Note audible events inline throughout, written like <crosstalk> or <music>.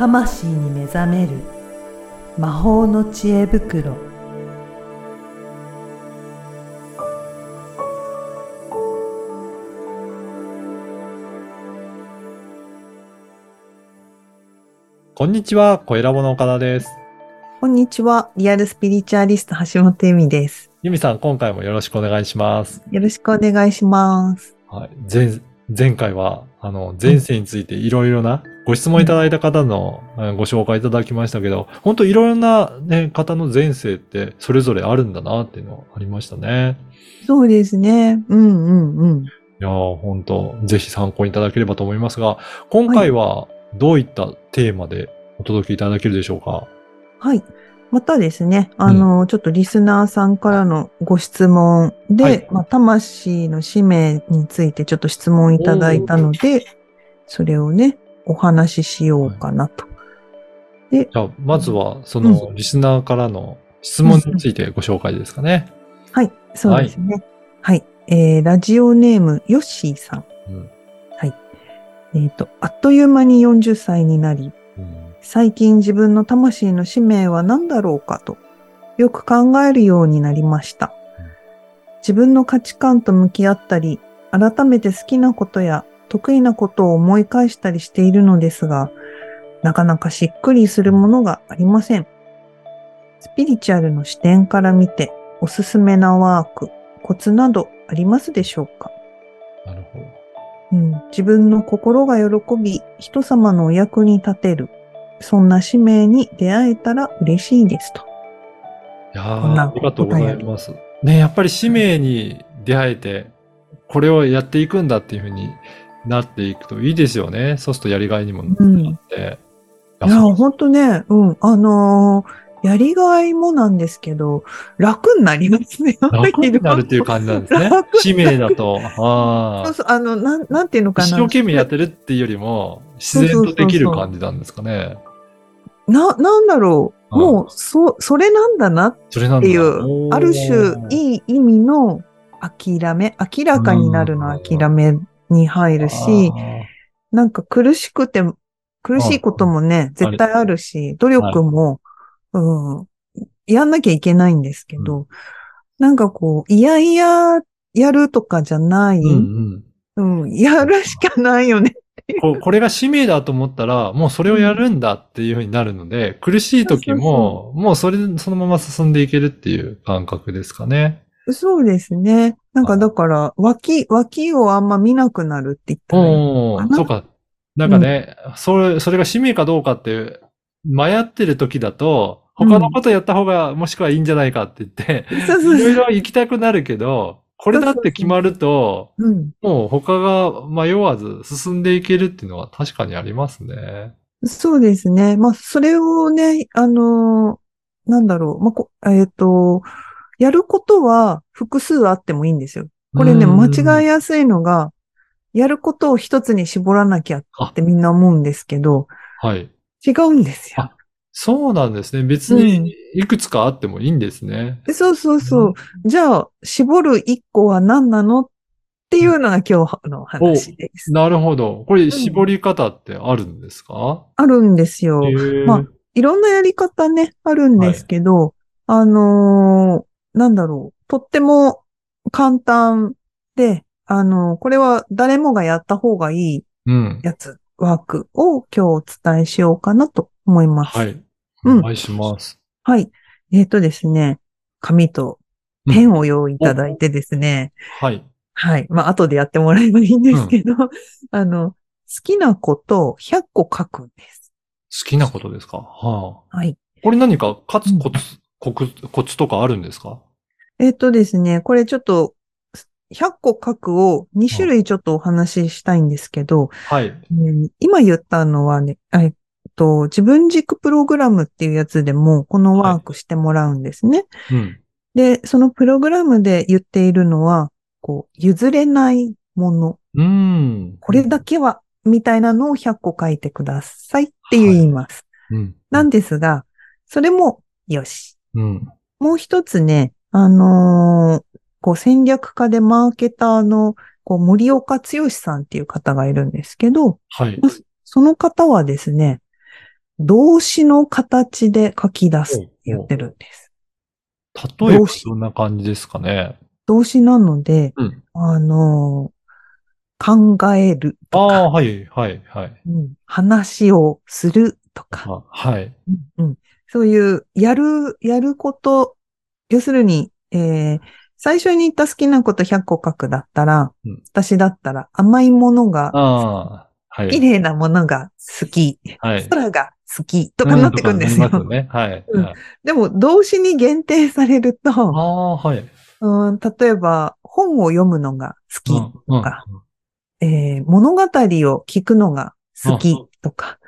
魂に目覚める魔法の知恵袋こんにちは、小ラボの岡田です。こんにちは。リアルスピリチュアリスト橋本恵美です。ゆみさん、今回もよろしくお願いします。よろしくお願いします。はい。前、前回は、あの、前世についていろいろなご質問いただいた方のうんご紹介いただきましたけど、本当いろいろなね、方の前世ってそれぞれあるんだなっていうのありましたね。そうですね。うんうんうん。いやー、本当ぜひ参考にいただければと思いますが、今回はどういったテーマでお届けいただけるでしょうか？はい。またですね、あの、ちょっとリスナーさんからのご質問で、はいまあ、魂の使命についてちょっと質問いただいたので、それをね、お話ししようかなと。で、じゃあ、まずは、その、リスナーからの質問についてご紹介ですかね。はい、そうですね。はい。えー、ラジオネーム、ヨッシーさん。うんはい。えっ、と、あっという間に40歳になり、うん最近自分の魂の使命は何だろうかと、よく考えるようになりましたうん。自分の価値観と向き合ったり、改めて好きなことや得意なことを思い返したりしているのですが、なかなかしっくりするものがありません。スピリチュアルの視点から見て、おすすめなワーク、コツなどありますでしょうか？なるほど。うん、自分の心が喜び、人様のお役に立てる。そんな使命に出会えたら嬉しいですと。いやありがとうございます。ね、やっぱり使命に出会えて、これをやっていくんだっていうふうになっていくといいですよね。そうするとやりがいにもなって。いや、ほんとね、うん、あのーやりがいもなんですけど、楽になりますね。楽になるっていう感じなんですね楽。<laughs> 使命だと。ああ。そうそう、あの、なん、なんていうのかな。一生懸命やってるっていうよりも、自然とできる感じなんですかね。な、なんだろう。うんもう、そ、それなんだなっ。ていう、ある種、いいい意味の諦め、明らかになるの諦めに入るし、なんか苦しくて、苦しいこともね、絶対あるし、努力も、うん、やんなきゃいけないんですけど、なんかこう、いやいや、やるとかじゃない、うんうん。うん、やるしかないよね。ここれが使命だと思ったら、もうそれをやるんだっていうふうになるので、苦しい時も、もうそれ、そのまま進んでいけるっていう感覚ですかね。そうですね。なんかだから、脇、脇をあんま見なくなるって言ったらいいかな？そうか。なんかね、それ、それが使命かどうかって、迷ってる時だと、他のことやった方が、もしくはいいんじゃないかって言って。いろいうろ行きたくなるけど、これだって決まると、うん。もう他が迷わず進んでいけるっていうのは確かにありますね。そうですね。まあ、それをね、あのーなんだろう。まあ、こえっ、と、やることは複数あってもいいんですよ。これね、うん間違いやすいのが、やることを一つに絞らなきゃってみんな思うんですけど、はい。違うんですよ。そうなんですね。別にいくつかあってもいいんですね。でそうそうそう。じゃあ、絞る一個は何なのっていうのが今日の話です。なるほど。これ絞り方ってあるんですか、あるんですよ。まあいろんなやり方ね、あるんですけど、あのーなんだろう、とっても簡単で、あのーこれは誰もがやった方がいいうん。やつ、ワークを今日お伝えしようかなと思います。ははい。い。うんお願いします。えっ、とですね、紙とペンを用意いただいてですね、はい。はい。まあ、後でやってもらえばいいんですけど、<laughs> あの、好きなことを100個書くんです。好きなことですか？はあ。はい。これ何か、かつコツ、コツ、コツとかあるんですか？えっとですね、これちょっと、100個書くを2種類ちょっとお話ししたいんですけど、はい。うん今言ったのはね、えっと、自分軸プログラムっていうやつでも、このワークしてもらうんですね。うん。で、そのプログラムで言っているのは、こう、譲れないもの、うーん。これだけは、みたいなのを100個書いてくださいって言います。うん。なんですが、それも、よし。うん。もう一つね、あのーこう戦略家でマーケターの、こう森岡剛さんっていう方がいるんですけど、はい。その方はですね、動詞の形で書き出すって言ってるんです。例えばどんな感じですかね？動詞なので、うんあの、考えるとか、ああ、はい、はい、はい。うん話をするとか、あはい。うんうんそういう、やる、やること、要するに、えー最初に言った好きなこと100個書くだったら、うん私だったら甘いものが、はい。綺麗なものが好き、はい。空が好きとかなってくんですよ。でも、動詞に限定されると、ああ、はい。うん、例えば、本を読むのが好きうんとか、えー物語を聞くのが好きとか、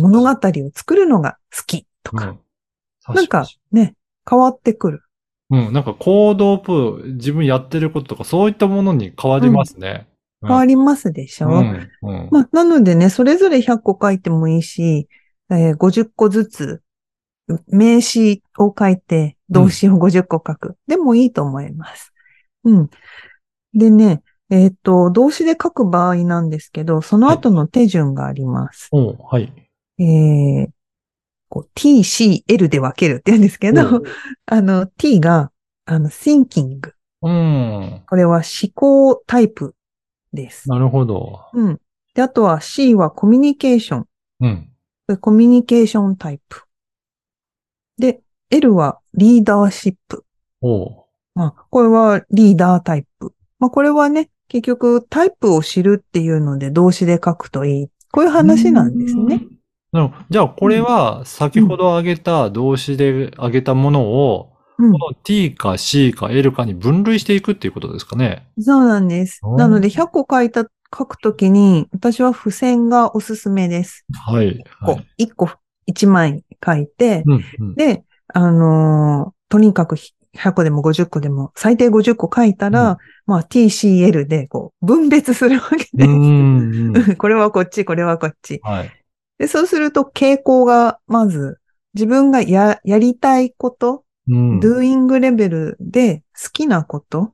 物語を作るのが好きとか、うんなんかね、変わってくる。うん、なんか行動プ自分やってることとか、そういったものに変わりますね。うん変わりますでしょ、うん、うん。まあ、なのでね、それぞれ100個書いてもいいし、えー50個ずつ、名詞を書いて、動詞を50個書く。でもいいと思います。うん。でね、えっ、と、動詞で書く場合なんですけど、その後の手順があります。おうはい。えーこう t, c, l で分けるって言うんですけど、おう <laughs> あの、t が、あの、thinking。うん。これは思考タイプです。なるほど。うん。で、あとは c はコミュニケーション。うん。これコミュニケーションタイプ。で、L はリーダーシップ。おうまあ、これはリーダータイプ。まあ、これはね、結局タイプを知るっていうので動詞で書くといい。こういう話なんですね。。なるほどじゃあ、これは、先ほど挙げた動詞で挙げたものを、うんこ。の t か c か l かに分類していくっていうことですかね。そうなんです。うんなので、100個書いた、書くときに、私は付箋がおすすめです。はい。はこい。う1個1枚書いて、うん、うん。で、あのーとにかく100個でも50個でも、最低50個書いたら、うんまあ TCL でこう分別するわけうです。<laughs> これはこっち、これはこっち。はい。で、そうすると傾向が、まず、自分がや、やりたいこと、うん。doing レベルで好きなこと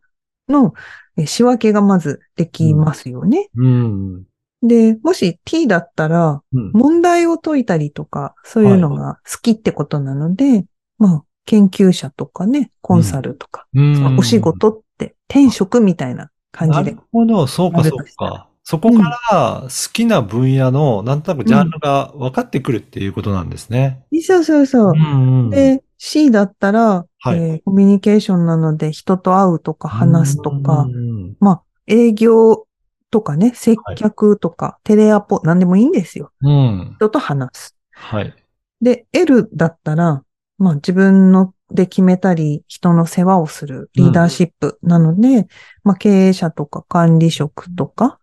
のえ仕分けがまずできますよね。うん。で、もし T だったら、うん。問題を解いたりとか、そういうのが好きってことなので、まあ、研究者とかね、コンサルとか、うんお仕事って転職みたいな感じでなる。ほど、そうか、そうか。そこから好きな分野の、なんとなくジャンルが分かってくるっていうことなんですね。そうそうそう。んうんで、C だったら、はいえーコミュニケーションなので人と会うとか話すとかう、んまあ、営業とかね、接客とか、テレアポ、なんでもいいんですよ。うん。人と話す。はい。で、L だったら、まあ自分ので決めたり、人の世話をするリーダーシップなので、まあ経営者とか管理職とか、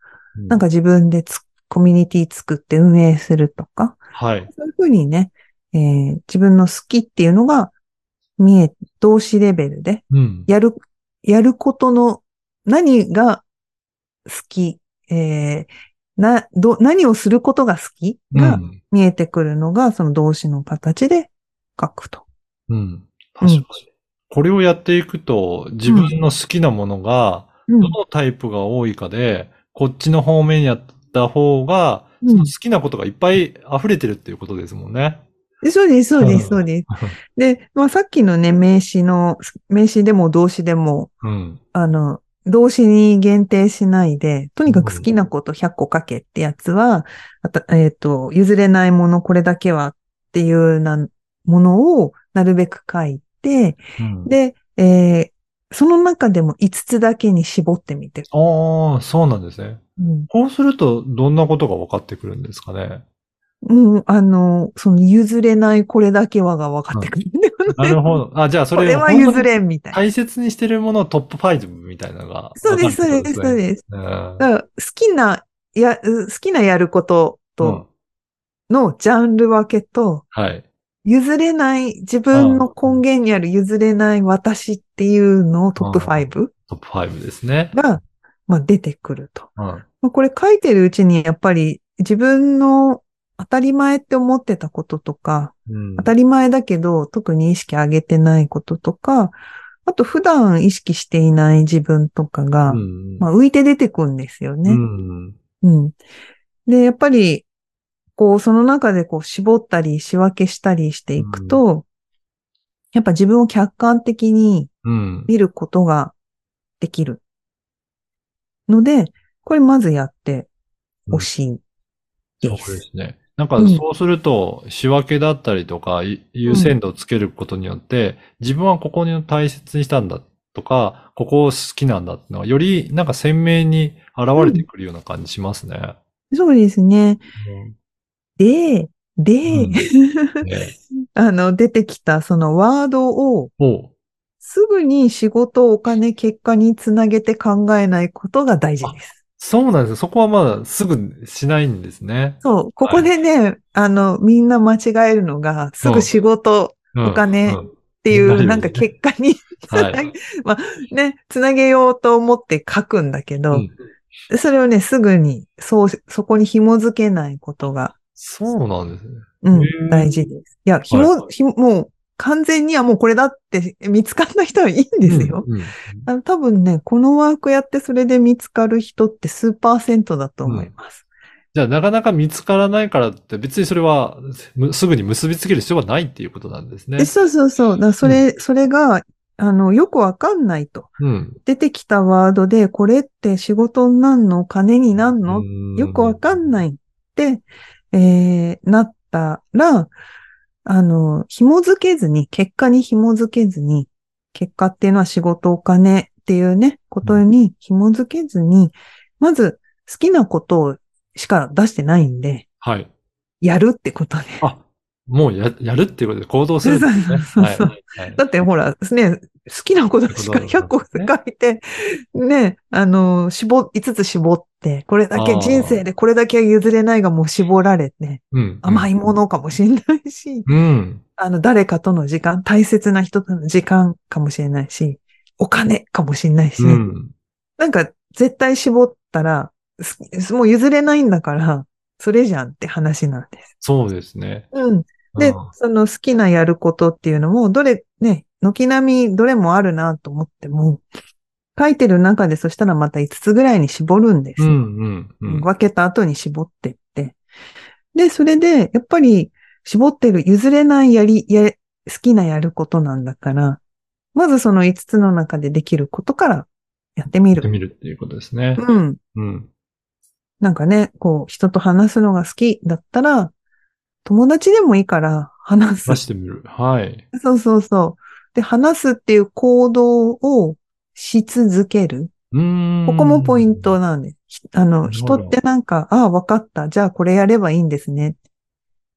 なんか自分でつコミュニティ作って運営するとか、はい。そういうふうにね、えー自分の好きっていうのが見え、動詞レベルで、うん。やる、やることの何が好き、えーな、ど、何をすることが好きがうん。見えてくるのが、その動詞の形で書くと。うん。確かに。これをやっていくと、自分の好きなものが、うんどのタイプが多いかで、こっちの方面やった方が、好きなことがいっぱい溢れてるっていうことですもんね。でそうです、そうです、うんそうです。で、まあさっきのね、名詞の、名詞でも動詞でも、うん。あの、動詞に限定しないで、とにかく好きなこと100個書けってやつは、あとえっ、と、譲れないものこれだけはっていうなものをなるべく書いて、うん、で、えーその中でも5つだけに絞ってみて。ああ、そうなんですね。うん。こうすると、どんなことが分かってくるんですかね？うん、あの、その譲れないこれだけはが分かってくるんだよね。なるほど。あ、じゃあそれ <laughs> これは譲れんみたいな。大切にしてるものトップ5みたいなのがそうです、そうです。そうです。うんだから好きな、や、う好きなやることうんと、のジャンル分けと、はい。譲れない、自分の根源にある譲れない私っていうのをトップ5トップ5ですね。が、まあ、出てくると。うん。まあこれ書いてるうちにやっぱり自分の当たり前って思ってたこととか、うん当たり前だけど特に意識上げてないこととか、あと普段意識していない自分とかが、うんまあ浮いて出てくんですよね。うん。うん。で、やっぱり、こう、その中でこう、絞ったり、仕分けしたりしていくと、やっぱ自分を客観的にうん。見ることができる。ので、これまずやってほしいで。そうですすね。なんかうんそうすると、仕分けだったりとか、い優先度をつけることによって、自分はここに大切にしたんだとか、ここを好きなんだっていうのは、よりなんか鮮明に現れてくるような感じしますね。そうですね。うんで、で、うん。ね <laughs> あの、出てきたそのワードをおすぐに仕事、お金、結果につなげて考えないことが大事です。そうなんです。よ。そこはまだすぐしないんですね。そう、ここでね、あの、みんな間違えるのが、すぐ仕事うん。お金うん。っていう、なるよね。なんか結果につなげ、はい。<laughs> まあね、つなげようと思って書くんだけど、うん。それをね、すぐに、そう、そこに紐づけないことが、そうなんですね。うん大事です。いや、紐、はいひももう、完全にはもうこれだって見つかんない人はいいんですよ。うんうんあの多分ね、このワークやってそれで見つかる人って数パーセントだと思います。じゃあ、なかなか見つからないからって、別にそれはむすぐに結びつける必要はないっていうことなんですねで。そうそうそう。だそれ、それが、あの、よくわかんないと。うん。出てきたワードで、これって仕事になんの？金になんの？よくわかんい。ないって、えー、なったら、あの、紐づけずに、結果に紐づけずに、結果っていうのは仕事、お金っていうね、ことに紐づけずに、まず好きなことをしか出してないんで、はい。やるってことで。あ、もうや、やるっていうことで行動するんですね。そうそうそうはいはいだってほら、ね、好きなことしか100個書いて、ね、あの、絞、5つ絞って、これだけ人生でこれだけは譲れないがもう絞られて、うん。甘いものかもしれないし、うん。あの、誰かとの時間、大切な人との時間かもしれないし、お金かもしれないし、うん。なんか絶対絞ったら、すもう譲れないんだから、それじゃんって話なんです。そうですね。うん。でうん、その好きなやることっていうのも、どれ、ね、軒並みどれもあるなと思っても、書いてる中でそしたらまた5つぐらいに絞るんですよ。うん、うん、うん。分けた後に絞ってって。で、それで、やっぱり絞ってる譲れないやり、や、好きなやることなんだから、まずその5つの中でできることからやってみやってる。みるっていうことですね。うん。うん。なんかね、こう、人と話すのが好きだったら、友達でもいいから話す出。してみる。はい。そうそうそう。で、話すっていう行動をし続ける。ここもポイントなんです。ひあの、人ってなんか、ああ、わかった。じゃあこれやればいいんですね。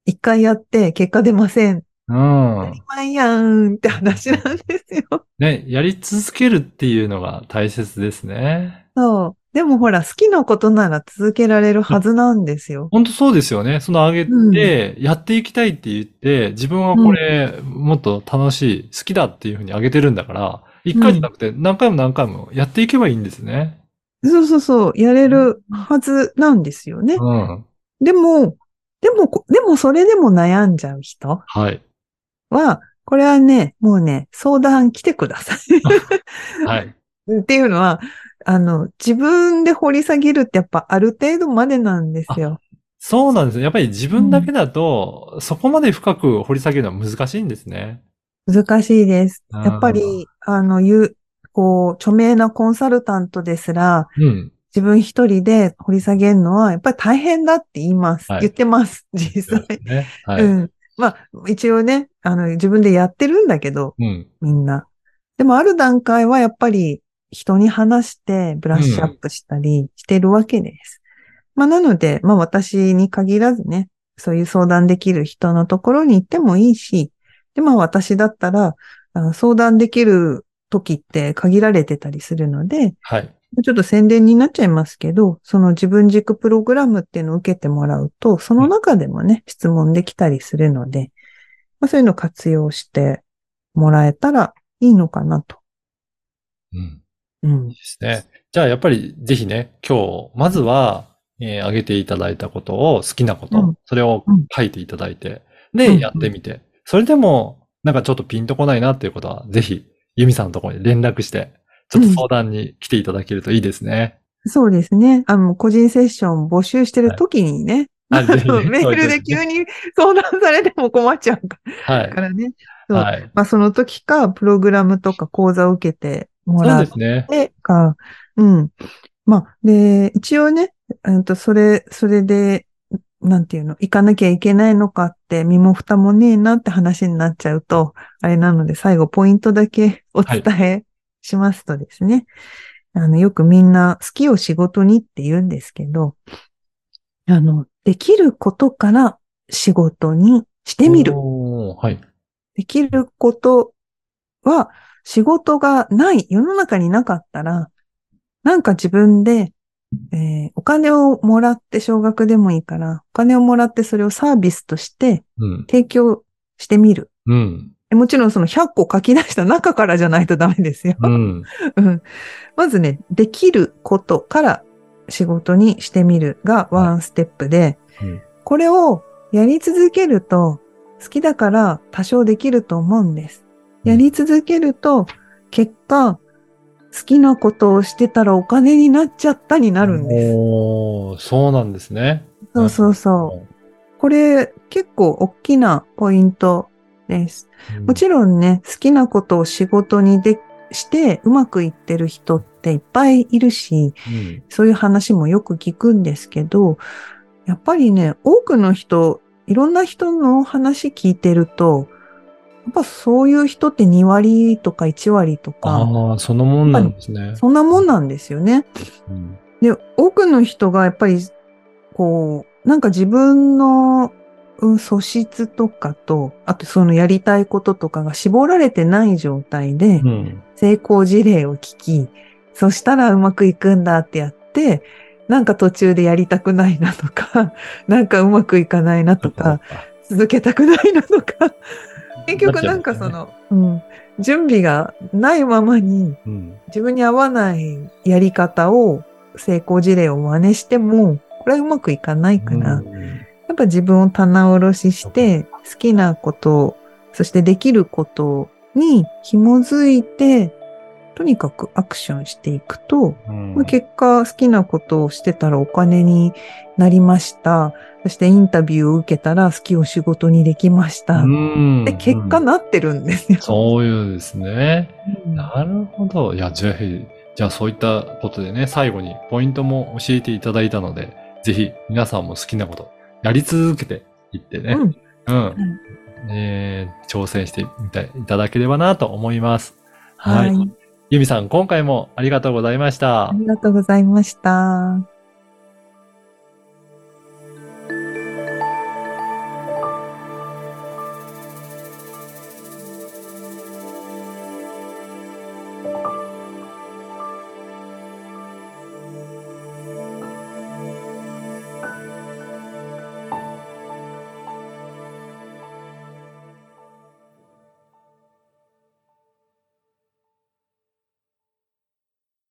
一回やって結果出ません。うん当た。り前やんって話なんですよ。ね、やり続けるっていうのが大切ですね。そう。でもほら、好きなことなら続けられるはずなんですよ。本当そうですよね。その上げて、やっていきたいって言って、自分はこれ、もっと楽しい、好きだっていうふうに上げてるんだから、一回じゃなくて何回も何回もやっていけばいいんですね。そうそうそう。やれるはずなんですよね。うん。でも、でもこ、でもそれでも悩んじゃう人はい。は、これはね、もうね、相談来てください。<laughs> はい。<laughs> っていうのは、あの、自分で掘り下げるってやっぱある程度までなんですよ。そうなんですよ。やっぱり自分だけだと、そこまで深く掘り下げるのは難しいんですね。難しいです。うんやっぱり、あの、言う、こう、著名なコンサルタントですら、うん。自分一人で掘り下げるのは、やっぱり大変だって言います。はい言ってます、実際で。すね。はい。うん。まあ、一応ね、あの、自分でやってるんだけど、うん。みんな。でもある段階はやっぱり人に話してブラッシュアップしたりしてるわけです。まあなので、まあ私に限らずね、そういう相談できる人のところに行ってもいいし、で、まあ私だったら、相談できる時って限られてたりするので、はい。ちょっと宣伝になっちゃいますけど、その自分軸プログラムっていうのを受けてもらうと、その中でもね、質問できたりするので、まあ、そういうのを活用してもらえたらいいのかなと。うん。うん。ですね。じゃあ、やっぱりぜひね、今日、まずは、えー挙げていただいたことを、好きなこと、うんそれをうん書いていただいて、うんで、やってみて、それでも、なんかちょっとピンとこないなっていうことは、ぜひ、ユミさんのところに連絡して、ちょっと相談に来ていただけるといいですね。そうですね。あの、個人セッション募集してる時にね、あぜひ <laughs> メールで急に相談されても困っちゃうかはい。らね。そうはい。まあその時か、プログラムとか講座を受けてもそうらっですね。うん。まあ、で、一応ね、うんと、それ、それで、なんていうの、行かなきゃいけないのかって、身も蓋もねえなって話になっちゃうと、あれなので、最後ポイントだけお伝えしますとですね、あの、よくみんな好きを仕事にって言うんですけど、あの、できることから仕事にしてみる。はい。できることは、仕事がない、世の中になかったら、なんか自分で、えーお金をもらって少額でもいいから、お金をもらってそれをサービスとしてうん。提供してみる。うん。えもちろんその100個書き出した中からじゃないとダメですよ。うん。<laughs> うんまずね、できることから仕事にしてみるがワンステップで、うんこれをやり続けると、好きだから多少できると思うんです。やり続けると、結果、好きなことをしてたらお金になっちゃったになるんです。おーそうなんですね。そうそうそう。これ結構大きなポイントです。うん。もちろんね、好きなことを仕事にでしてうまくいってる人っていっぱいいるし、うん。そういう話もよく聞くんですけど、やっぱりね、多くの人、いろんな人の話聞いてると、やっぱそういう人って2割とか1割とか、ああ、そのもんなんですね。そんなもんなんですよね。うんで、多くの人がやっぱり、こう、なんか自分の、うん素質とかと、あとそのやりたいこととかが絞られてない状態で、うん。成功事例を聞き、そしたらうまくいくんだってやって、なんか途中でやりたくないなとか、なんかうまくいかないなとか、続けたくないなとか、結局なんかその、うん、準備がないままにうん。自分に合わないやり方を成功事例を真似しても、これはうまくいかないから、うん。やっぱ自分を棚卸しして、好きなこと、そしてできることに紐づいて、とにかくアクションしていくと、うんまあ結果好きなことをしてたらお金になりました。そしてインタビューを受けたら好きを仕事にできました。うんで、結果なってるんですよ。そういうですね。うんなるほど。いや、ぜひ、じゃあそういったことでね、最後にポイントも教えていただいたので、ぜひ皆さんも好きなこと、やり続けていってね、うんうん。えー挑戦してみていただければなと思います。はい。ゆみさん、今回もありがとうございましたあ。りがとうございました。